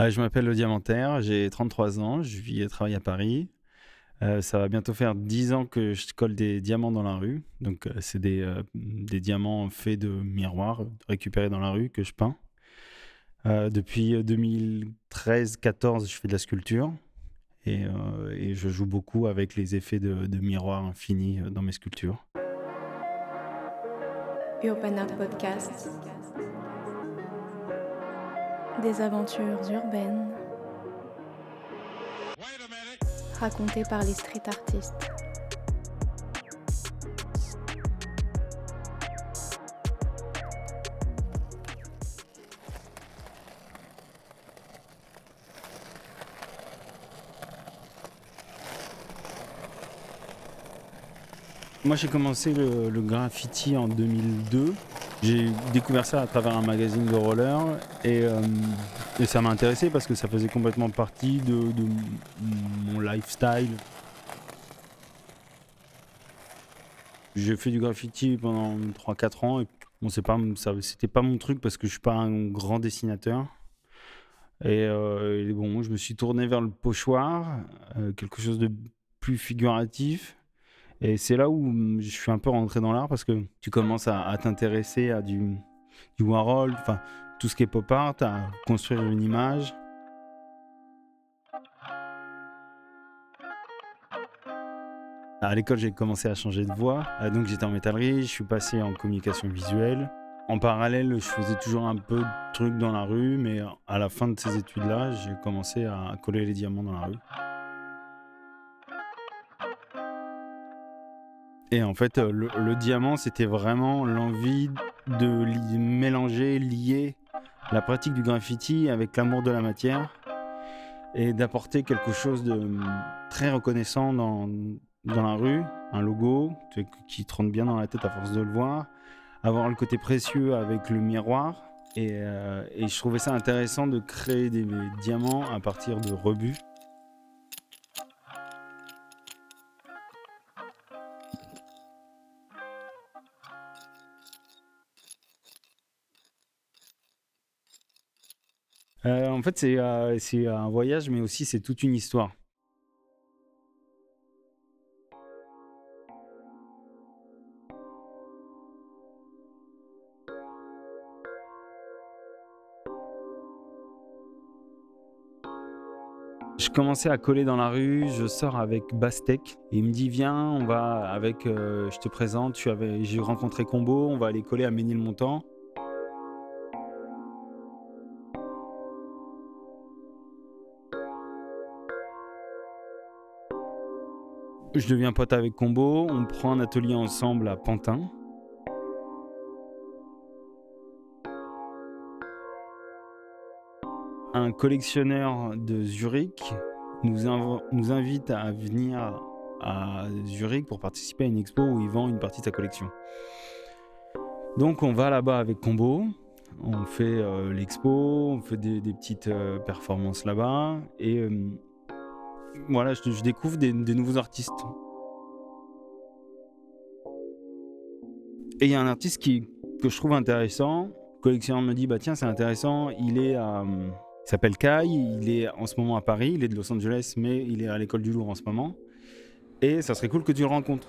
Euh, je m'appelle le Diamantaire, j'ai 33 ans, je vis et travaille à Paris. Euh, ça va bientôt faire 10 ans que je colle des diamants dans la rue. Donc, euh, c'est des, euh, des diamants faits de miroirs récupérés dans la rue que je peins. Depuis 2013-14, je fais de la sculpture. Et, et je joue beaucoup avec les effets de, de miroirs infinis dans mes sculptures. Urban Art Podcast. Des aventures urbaines racontées par les street artistes. Moi, j'ai commencé le, le graffiti en 2002. J'ai découvert ça à travers un magazine de roller et, euh, et ça m'a intéressé parce que ça faisait complètement partie de, mon lifestyle. J'ai fait du graffiti pendant 3-4 ans et bon, pas, c'était pas mon truc parce que je suis pas un grand dessinateur. Et, euh, bon, je me suis tourné vers le pochoir, euh, quelque chose de plus figuratif. Et c'est là où mm, je suis un peu rentré dans l'art parce que tu commences à, t'intéresser à du, du Warhol, enfin tout ce qui est pop art, à construire une image. À l'école, j'ai commencé à changer de voie. Euh, Donc j'étais en métallerie, je suis passé en communication visuelle. En parallèle, je faisais toujours un peu de trucs dans la rue, mais à la fin de ces études-là, j'ai commencé à coller les diamants dans la rue. Et en fait, euh, le, diamant, c'était vraiment l'envie de mélanger, lier la pratique du graffiti avec l'amour de la matière et d'apporter quelque chose de hum, très reconnaissant dans, dans la rue, un logo qui te rentre bien dans la tête à force de le voir, avoir le côté précieux avec le miroir. Et, euh, je trouvais ça intéressant de créer des, des diamants à partir de rebuts. Euh, en fait, c'est euh, c'est un voyage, mais aussi c'est toute une histoire. Je commençais à coller dans la rue, je sors avec Bastek et il me dit viens, on va avec, euh, je te présente, j'ai rencontré Combo, on va aller coller à Ménilmontant. Je deviens pote avec Combo, on prend un atelier ensemble à Pantin. Un collectionneur de Zurich nous, inv- nous invite à venir à Zurich pour participer à une expo où il vend une partie de sa collection. Donc on va là-bas avec Combo, on fait euh, l'expo, on fait des, des petites euh, performances là-bas et euh, voilà, je, découvre des, nouveaux artistes. Et il y a un artiste qui, que je trouve intéressant. Le collectionneur me dit bah tiens c'est intéressant, il est à, euh, s'appelle Kai, il est en ce moment à Paris, il est de Los Angeles mais il est à l'école du Louvre en ce moment. Et ça serait cool que tu le rencontres.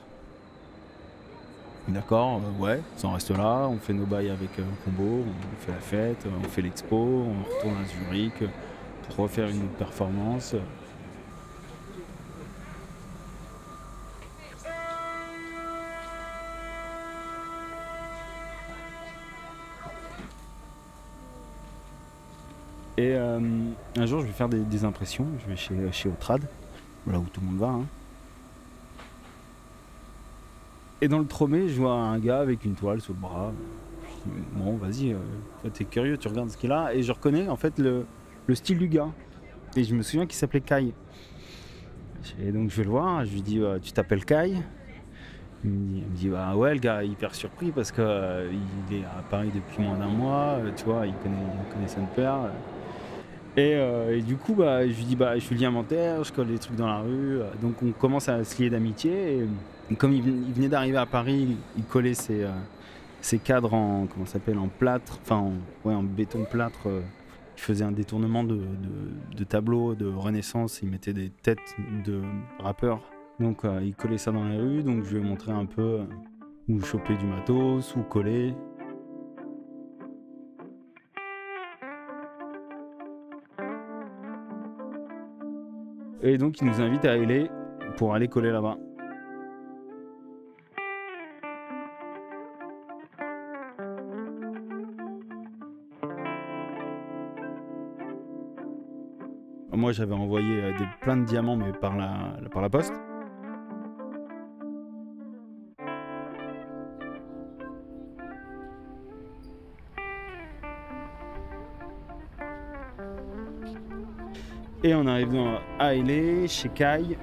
D'accord, euh, ouais, ça en reste là, on fait nos bails avec euh, Combo, on fait la fête, on fait l'expo, on retourne à Zurich pour refaire une autre performance. Et euh, un jour, je vais faire des, impressions. Je vais chez, Autrad, là où tout le monde va. hein. Et dans le tromé, je vois un gars avec une toile sous le bras. Je dis, bon, vas-y, euh, t'es curieux, tu regardes ce qu'il a. Et je reconnais en fait le, le style du gars. Et je me souviens qu'il s'appelait Kai. Et donc je vais le voir, je lui dis, euh, tu t'appelles Kai? Il me, dit, bah ouais, le gars est hyper surpris parce que il est à Paris depuis moins d'un mois, tu vois, il connaît son père. Et, euh, et du coup, bah, je lui dis, bah, je suis liamentaire, je colle des trucs dans la rue. euh, Donc on commence à se lier d'amitié. Et comme il, ven- il venait d'arriver à Paris, il, collait ses, euh, cadres en, comment s'appelle, en plâtre, en, béton plâtre, il faisait un détournement de, tableaux de Renaissance. Il mettait des têtes de rappeurs. Donc il collait ça dans les rues. Donc je lui ai montré un peu où choper du matos, où coller. Et donc il nous invite à aller pour aller coller là-bas. Moi, j'avais envoyé euh, des, plein de diamants, mais par la, par la poste. Et on arrive dans à chez Kai.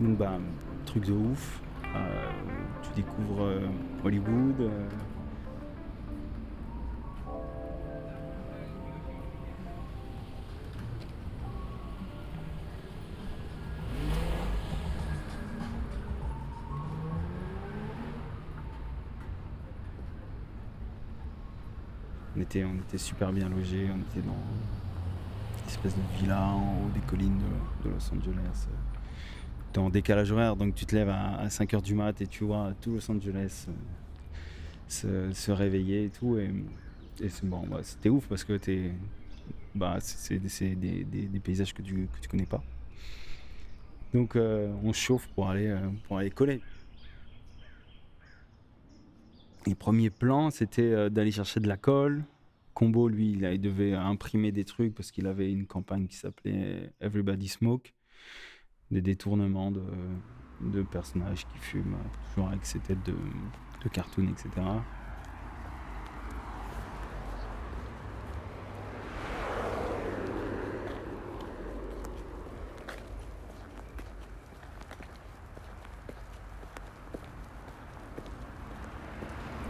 Donc, bah, truc de ouf. Euh, tu découvres euh, Hollywood. On était, on était super bien logés, on était dans espèce de villa en haut des collines de, Los Angeles. Dans décalage horaire, donc tu te lèves à, 5h du mat et tu vois tout Los Angeles euh, se, réveiller et tout. Et, bon, bah, c'était ouf parce que bah, c'est des, paysages que tu, que tu connais pas. Donc euh, on chauffe pour aller, euh, pour aller coller. Les premiers plans, c'était euh, d'aller chercher de la colle. Combo, lui, il, devait imprimer des trucs parce qu'il avait une campagne qui s'appelait Everybody Smoke. Des détournements de, personnages qui fument, toujours avec ses têtes de, de cartoon, etc.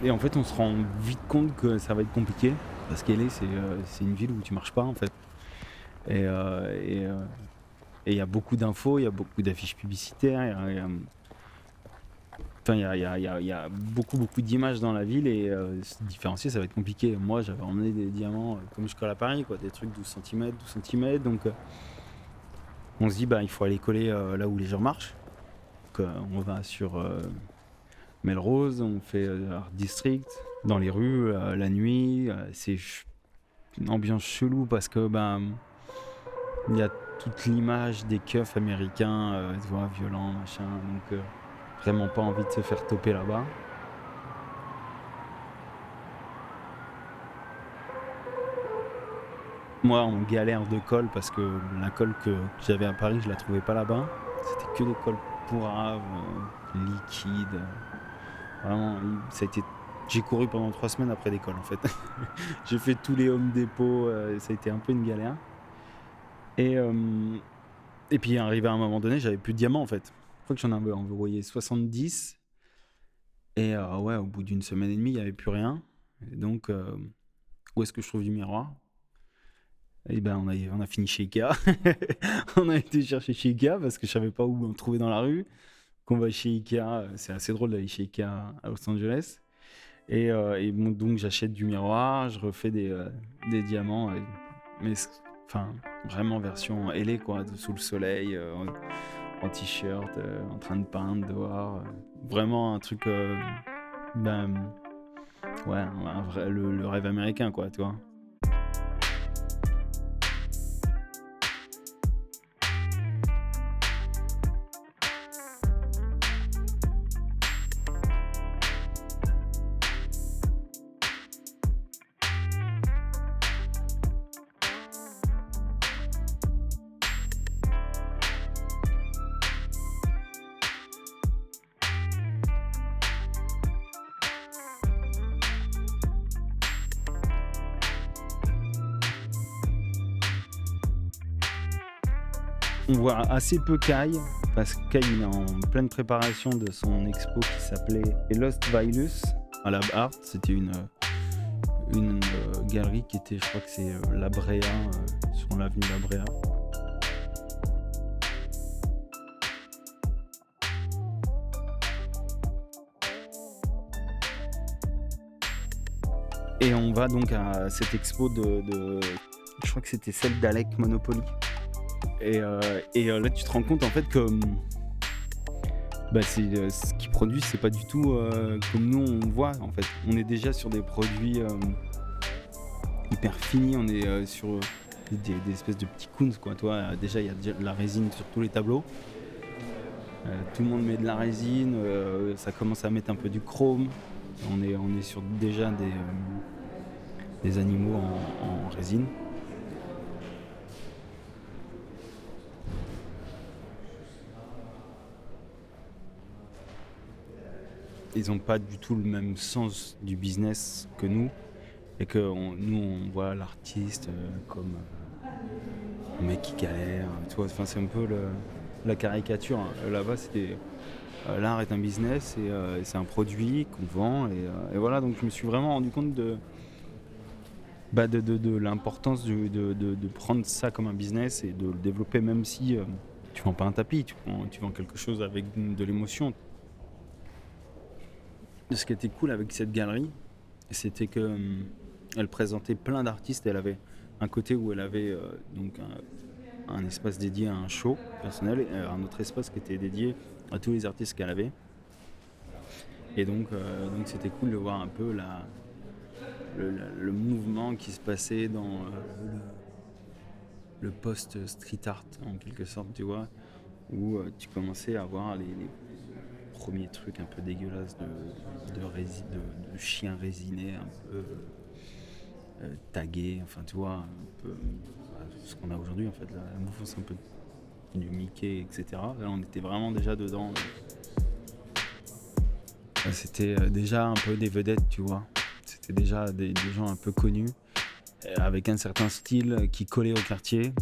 Et en fait, on se rend vite compte que ça va être compliqué. Parce qu'elle est, euh, c'est une ville où tu marches pas, en fait. Et euh, euh, il y a beaucoup d'infos, il y a beaucoup d'affiches publicitaires. Enfin, il y a, beaucoup, beaucoup d'images dans la ville et se différencier, ça va être compliqué. Moi, j'avais emmené des diamants comme je colle à Paris, des trucs 12 cm, 12 cm. Donc, on se dit, bah, il faut aller coller là où les gens marchent. Donc, on va sur Melrose, on fait euh, Art District, dans les rues, euh, la nuit. Euh, c'est une ambiance chelou parce que ben il y a toute l'image des keufs américains, violents, machin. Donc vraiment pas envie de se faire toper là-bas. Moi, on galère de colle parce que la colle que j'avais à Paris, je la trouvais pas là-bas. C'était que des colles pourraves, liquides. Vraiment, ça a été. J'ai couru pendant trois semaines après l'école en fait. j'ai fait tous les home dépôts, euh, ça a été un peu une galère. Et, euh, et puis arrivé à un moment donné, j'avais plus de diamants en fait. Je crois que j'en avais envoyé 70. Et euh, ouais, au bout d'une semaine et demie, il n'y avait plus rien. Et donc, où est-ce que je trouve du miroir? Et eh ben on a, on a fini chez Ikea. on a été chercher chez Ikea parce que je savais pas où me trouver dans la rue qu'on va chez Ikea. Euh, c'est assez drôle d'aller chez Ikea à Los Angeles. Et, euh, donc j'achète du miroir, je refais des, euh, diamants, mais enfin vraiment version ailée quoi, sous le soleil, en, t-shirt, en train de peindre dehors, vraiment un truc, ben ouais, le, le, rêve américain quoi, tu vois. On voit assez peu Kai, parce que Kai est en pleine préparation de son expo qui s'appelait Lost Virus à la Art. C'était une, une euh, galerie qui était, je crois que c'est euh, La Brea, euh, sur l'avenue La Brea. Et on va donc à cette expo de, Je crois que c'était celle d'Alec Monopoly. Et, euh, euh, là, tu te rends compte en fait que hum, bah, euh, ce qu'ils produisent, c'est pas du tout comme nous on voit en fait. On est déjà sur des produits hyper finis, on est sur des, espèces de petits coons quoi. Toi, déjà il y a de la résine sur tous les tableaux. Tout le monde met de la résine, ça commence à mettre un peu du chrome. On est, on est sur déjà des, des animaux en résine. Ils n'ont pas du tout le même sens du business que nous. Et que nous, on voit l'artiste euh, comme euh, un mec qui galère. Tu vois, c'est un peu la caricature. hein. Là-bas, c'est euh, l'art est un business et euh, c'est un produit qu'on vend. Et, euh, voilà, donc je me suis vraiment rendu compte de, bah, l'importance de, prendre ça comme un business et de le développer, même si euh, tu vends pas un tapis, tu vends quelque chose avec de l'émotion. Ce qui était cool avec cette galerie, c'était que hum, elle présentait plein d'artistes. Elle avait un côté où elle avait euh, donc un, espace dédié à un show personnel et un autre espace qui était dédié à tous les artistes qu'elle avait. Et donc, euh, donc c'était cool de voir un peu la, le, mouvement qui se passait dans euh, le, le post street art en quelque sorte, tu vois, où euh, tu commençais à voir les premiers trucs un peu dégueulasses de, de, rési- de- de chiens résinés, un peu euh, tagués, enfin tu vois, un peu euh, ce qu'on a aujourd'hui en fait, la, mouvance un peu du Mickey, etc. Là on était vraiment déjà dedans. C'était euh, déjà un peu des vedettes, tu vois. C'était déjà des, des gens un peu connus, euh, avec un certain style qui collait au quartier.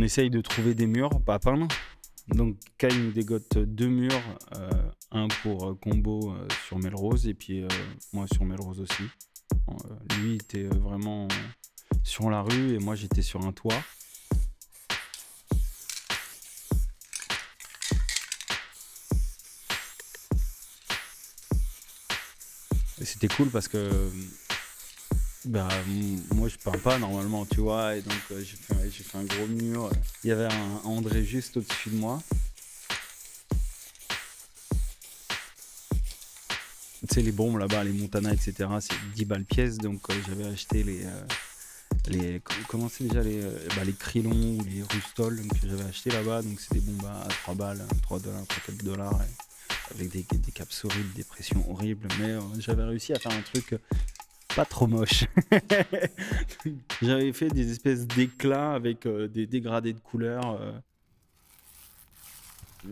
On essaye de trouver des murs, pas à peindre. Donc Kai nous dégote deux murs, euh, un pour euh, combo euh, sur Melrose et puis moi sur Melrose aussi. Lui était vraiment sur la rue et moi j'étais sur un toit. C'était cool parce que bah, moi je peins pas normalement, tu vois, et donc euh, j'ai fait, un gros mur. Il y avait un André juste au-dessus de moi. Tu sais, les bombes là-bas, les Montana, etc., c'est 10 balles pièce, donc euh, j'avais acheté les. euh, les com- comment c'est déjà les, bah, les Krillon ou les Rustol que j'avais acheté là-bas, donc c'est des bombes à 3 balles, 3 dollars, 3 4 dollars, avec des, des caps horribles, des pressions horribles, mais j'avais réussi à faire un truc pas trop moche. J'avais fait des espèces d'éclats avec euh, des dégradés de couleurs. euh.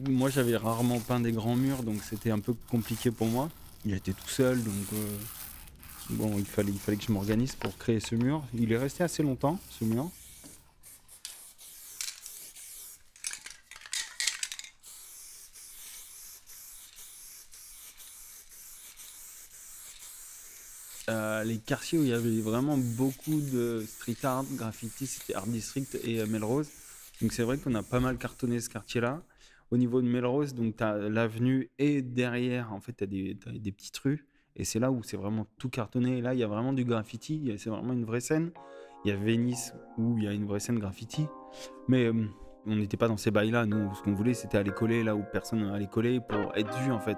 Moi, j'avais rarement peint des grands murs, donc c'était un peu compliqué pour moi. J'étais tout seul, donc euh, bon, il fallait, il fallait que je m'organise pour créer ce mur. Il est resté assez longtemps, ce mur. Euh, les quartiers où il y avait vraiment beaucoup de street art, graffiti, c'était Art District et euh, Melrose. Donc c'est vrai qu'on a pas mal cartonné ce quartier-là. Au niveau de Melrose, donc tu as l'avenue et derrière, en fait, tu as, des petites rues. Et c'est là où c'est vraiment tout cartonné. Là, il y a vraiment du graffiti. C'est vraiment une vraie scène. Il y a Venice où il y a une vraie scène graffiti. Mais euh, on n'était pas dans ces bails-là. Nous, ce qu'on voulait, c'était aller coller là où personne n'allait coller pour être vu, en fait.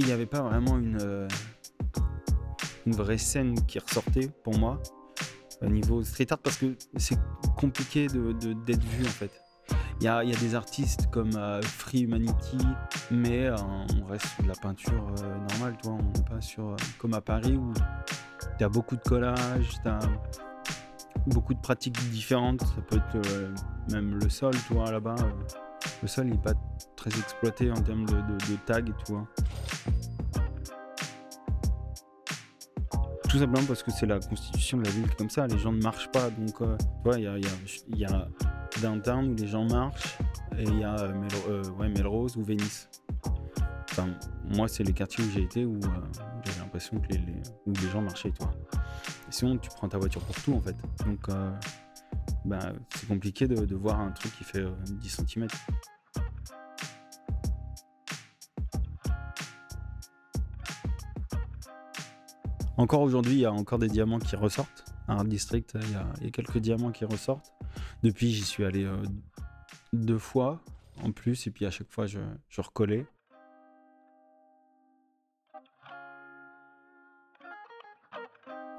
Il n'y avait pas vraiment une, euh, une vraie scène qui ressortait pour moi au niveau street art parce que c'est compliqué de- d'être vu en fait. Il y a, y a des artistes comme euh, Free Humanity, mais euh, on reste sur de la peinture normale, tu vois, on n'est pas sur, comme à Paris où tu as beaucoup de collages, tu beaucoup de pratiques différentes. Ça peut être même le sol, tu vois, là-bas. le sol n'est pas très exploité en termes de, tags et tout. Tout simplement parce que c'est la constitution de la ville comme ça, les gens ne marchent pas. Donc, euh, tu vois, il y a, Downtown où les gens marchent, et il y a euh, Mel- euh, ouais, Melrose ou Venice. Enfin, moi, c'est les quartiers où j'ai été où, j'avais l'impression que les, gens marchaient, toi. Sinon, tu prends ta voiture pour tout, en fait. Donc, bah, c'est compliqué de, de voir un truc qui fait euh, 10 cm. Encore aujourd'hui, il y a encore des diamants qui ressortent. À Art District, il y, a, quelques diamants qui ressortent. Depuis, j'y suis allé euh, deux fois en plus, et puis à chaque fois, je, recollais.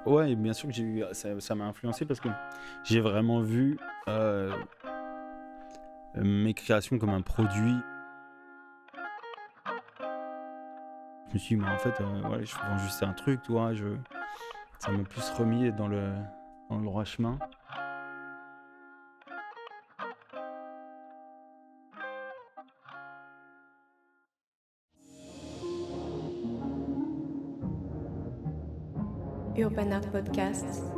Ouais, bien sûr que j'ai ça m'a influencé parce que j'ai vraiment vu euh, mes créations comme un produit. Je me suis dit, mais en fait, euh, je vends juste un truc, tu vois. Je, ça m'a plus remis dans le, dans le droit chemin. Urban Art Podcast.